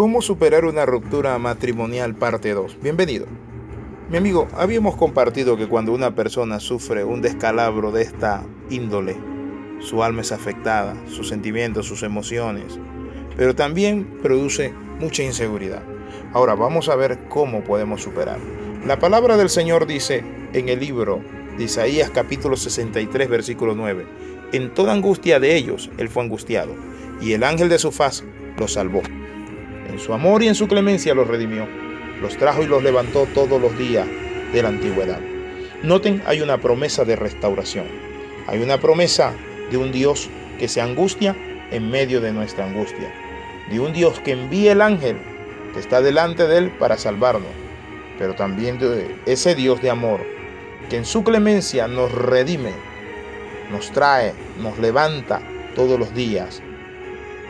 ¿Cómo superar una ruptura matrimonial parte 2? Bienvenido. Mi amigo, habíamos compartido que cuando una persona sufre un descalabro de esta índole, su alma es afectada, sus sentimientos, sus emociones, pero también produce mucha inseguridad. Ahora vamos a ver cómo podemos superar. La palabra del Señor dice en el libro de Isaías capítulo 63 versículo 9, en toda angustia de ellos él fue angustiado, y el ángel de su faz los salvó. En su amor y en su clemencia los redimió, los trajo y los levantó todos los días de la antigüedad. Noten, hay una promesa de restauración. Hay una promesa de un Dios que se angustia en medio de nuestra angustia. De un Dios que envía el ángel que está delante de él para salvarnos. Pero también de ese Dios de amor que en su clemencia nos redime, nos trae, nos levanta todos los días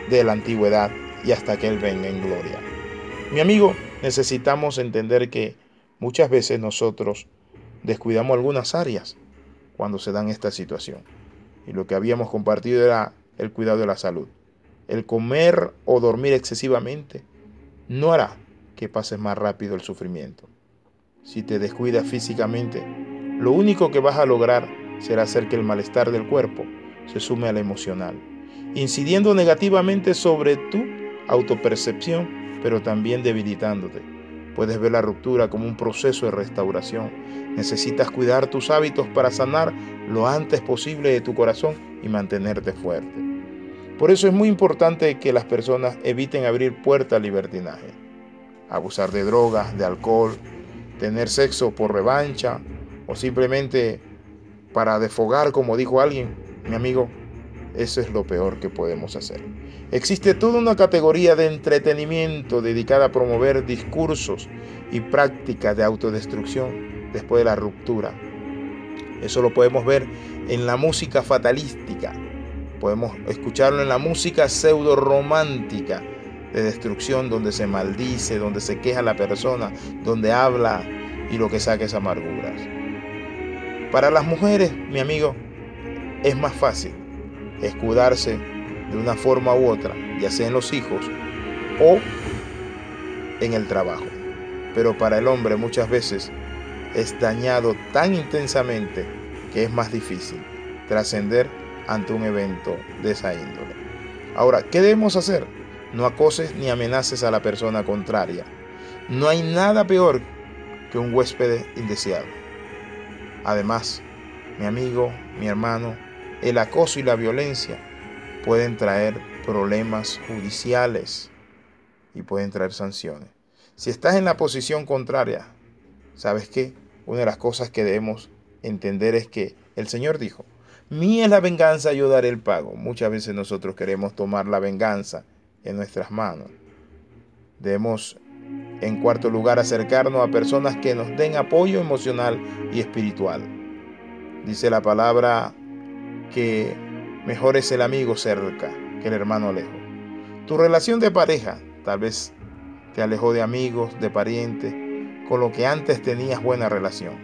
de la antigüedad y hasta que Él venga en gloria. Mi amigo, necesitamos entender que muchas veces nosotros descuidamos algunas áreas cuando se dan esta situación. Y lo que habíamos compartido era el cuidado de la salud. El comer o dormir excesivamente no hará que pases más rápido el sufrimiento. Si te descuidas físicamente, lo único que vas a lograr será hacer que el malestar del cuerpo se sume al emocional, incidiendo negativamente sobre tu autopercepción, pero también debilitándote. Puedes ver la ruptura como un proceso de restauración. Necesitas cuidar tus hábitos para sanar lo antes posible de tu corazón y mantenerte fuerte. Por eso es muy importante que las personas eviten abrir puertas al libertinaje. Abusar de drogas, de alcohol, tener sexo por revancha o simplemente para desfogar, como dijo alguien, mi amigo, eso es lo peor que podemos hacer. Existe toda una categoría de entretenimiento dedicada a promover discursos y prácticas de autodestrucción después de la ruptura. Eso lo podemos ver en la música fatalística. Podemos escucharlo en la música pseudo romántica de destrucción donde se maldice, donde se queja la persona, donde habla y lo que saca es amarguras. Para las mujeres, mi amigo, es más fácil escudarse de una forma u otra, ya sea en los hijos o en el trabajo. Pero para el hombre muchas veces es dañado tan intensamente que es más difícil trascender ante un evento de esa índole. Ahora, ¿qué debemos hacer? No acoses ni amenaces a la persona contraria. No hay nada peor que un huésped indeseado. Además, mi amigo, mi hermano, el acoso y la violencia pueden traer problemas judiciales y pueden traer sanciones. Si estás en la posición contraria, ¿sabes qué? Una de las cosas que debemos entender es que el Señor dijo, mía es la venganza, yo daré el pago. Muchas veces nosotros queremos tomar la venganza en nuestras manos. Debemos, en cuarto lugar, acercarnos a personas que nos den apoyo emocional y espiritual. Dice la palabra que mejor es el amigo cerca que el hermano lejos. Tu relación de pareja tal vez te alejó de amigos, de parientes, con lo que antes tenías buena relación.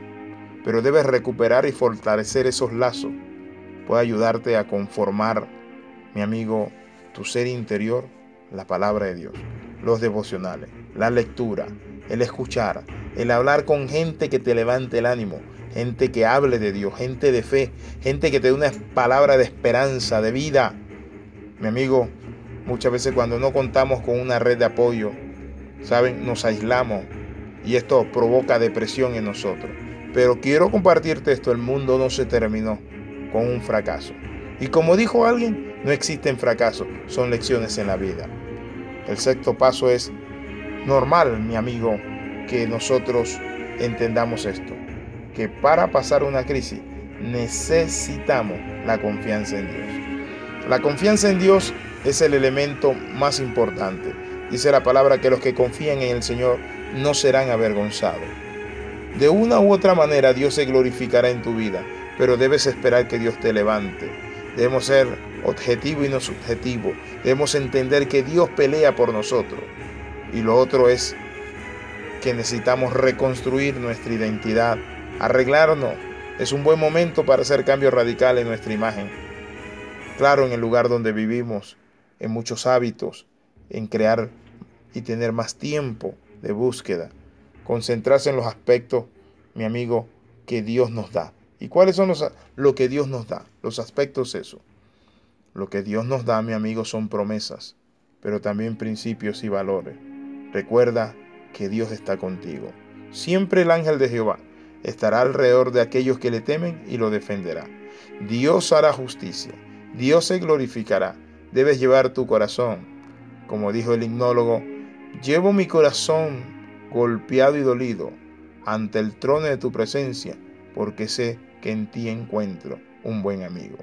Pero debes recuperar y fortalecer esos lazos. Puede ayudarte a conformar, mi amigo, tu ser interior, la palabra de Dios, los devocionales, la lectura, el escuchar, el hablar con gente que te levante el ánimo, gente que hable de Dios, gente de fe, gente que te dé una palabra de esperanza, de vida. Mi amigo, muchas veces cuando no contamos con una red de apoyo, saben, nos aislamos y esto provoca depresión en nosotros. Pero quiero compartirte esto, el mundo no se terminó con un fracaso. Y como dijo alguien, no existen fracasos, son lecciones en la vida. El sexto paso es normal, mi amigo, que nosotros entendamos esto que para pasar una crisis necesitamos la confianza en Dios. La confianza en Dios es el elemento más importante. Dice la palabra que los que confían en el Señor no serán avergonzados. De una u otra manera Dios se glorificará en tu vida, pero debes esperar que Dios te levante. Debemos ser objetivo y no subjetivo. Debemos entender que Dios pelea por nosotros. Y lo otro es que necesitamos reconstruir nuestra identidad arreglarnos. Es un buen momento para hacer cambios radicales en nuestra imagen. Claro, en el lugar donde vivimos, en muchos hábitos, en crear y tener más tiempo de búsqueda. Concentrarse en los aspectos, mi amigo, que Dios nos da. ¿Y cuáles son los, lo que Dios nos da? Los aspectos eso. Lo que Dios nos da, mi amigo, son promesas, pero también principios y valores. Recuerda que Dios está contigo. Siempre el ángel de Jehová estará alrededor de aquellos que le temen y lo defenderá. Dios hará justicia, Dios se glorificará. Debes llevar tu corazón. Como dijo el himnólogo, llevo mi corazón golpeado y dolido ante el trono de tu presencia, porque sé que en ti encuentro un buen amigo.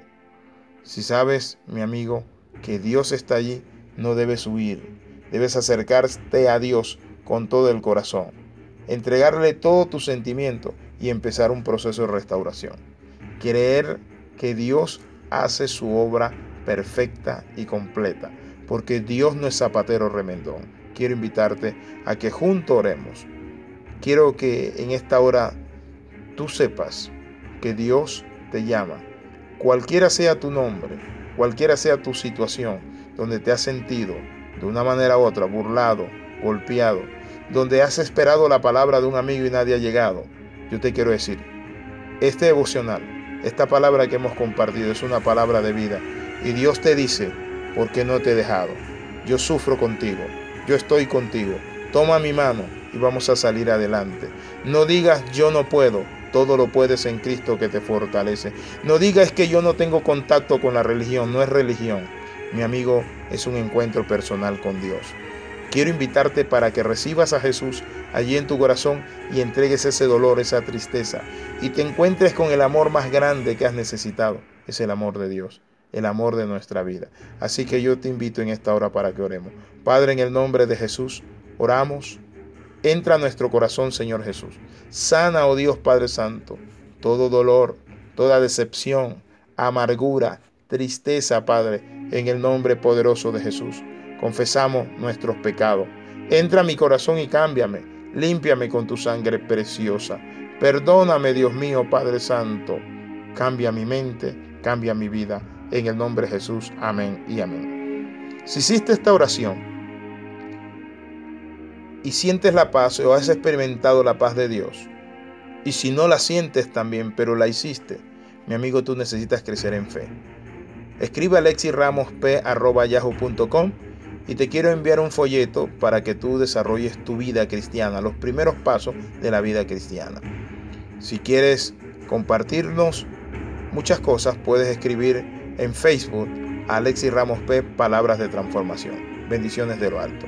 Si sabes, mi amigo, que Dios está allí, no debes huir. Debes acercarte a Dios con todo el corazón, entregarle todo tu sentimiento y empezar un proceso de restauración. Creer que Dios hace su obra perfecta y completa, porque Dios no es zapatero remendón. Quiero invitarte a que juntos oremos. Quiero que en esta hora tú sepas que Dios te llama cualquiera sea tu nombre, cualquiera sea tu situación, donde te has sentido de una manera u otra burlado, golpeado, donde has esperado la palabra de un amigo y nadie ha llegado, yo te quiero decir, este devocional, esta palabra que hemos compartido es una palabra de vida y Dios te dice, ¿por qué no te he dejado? Yo sufro contigo, yo estoy contigo, toma mi mano y vamos a salir adelante. No digas yo no puedo, todo lo puedes en Cristo que te fortalece. No digas que yo no tengo contacto con la religión, no es religión. Mi amigo, es un encuentro personal con Dios. Quiero invitarte para que recibas a Jesús allí en tu corazón y entregues ese dolor, esa tristeza y te encuentres con el amor más grande que has necesitado. Es el amor de Dios, el amor de nuestra vida. Así que yo te invito en esta hora para que oremos. Padre, en el nombre de Jesús, oramos Entra a nuestro corazón, Señor Jesús. Sana, oh Dios Padre Santo, todo dolor, toda decepción, amargura, tristeza, Padre, en el nombre poderoso de Jesús. Confesamos nuestros pecados. Entra a mi corazón y cámbiame. Límpiame con tu sangre preciosa. Perdóname, Dios mío, Padre Santo. Cambia mi mente, cambia mi vida. En el nombre de Jesús. Amén y amén. Si hiciste esta oración, y sientes la paz o has experimentado la paz de Dios, y si no la sientes también, pero la hiciste, mi amigo, tú necesitas crecer en fe. Escribe a yahoo.com y te quiero enviar un folleto para que tú desarrolles tu vida cristiana, los primeros pasos de la vida cristiana. Si quieres compartirnos muchas cosas, puedes escribir en Facebook Alexis Ramos P. Palabras de Transformación. Bendiciones de lo alto.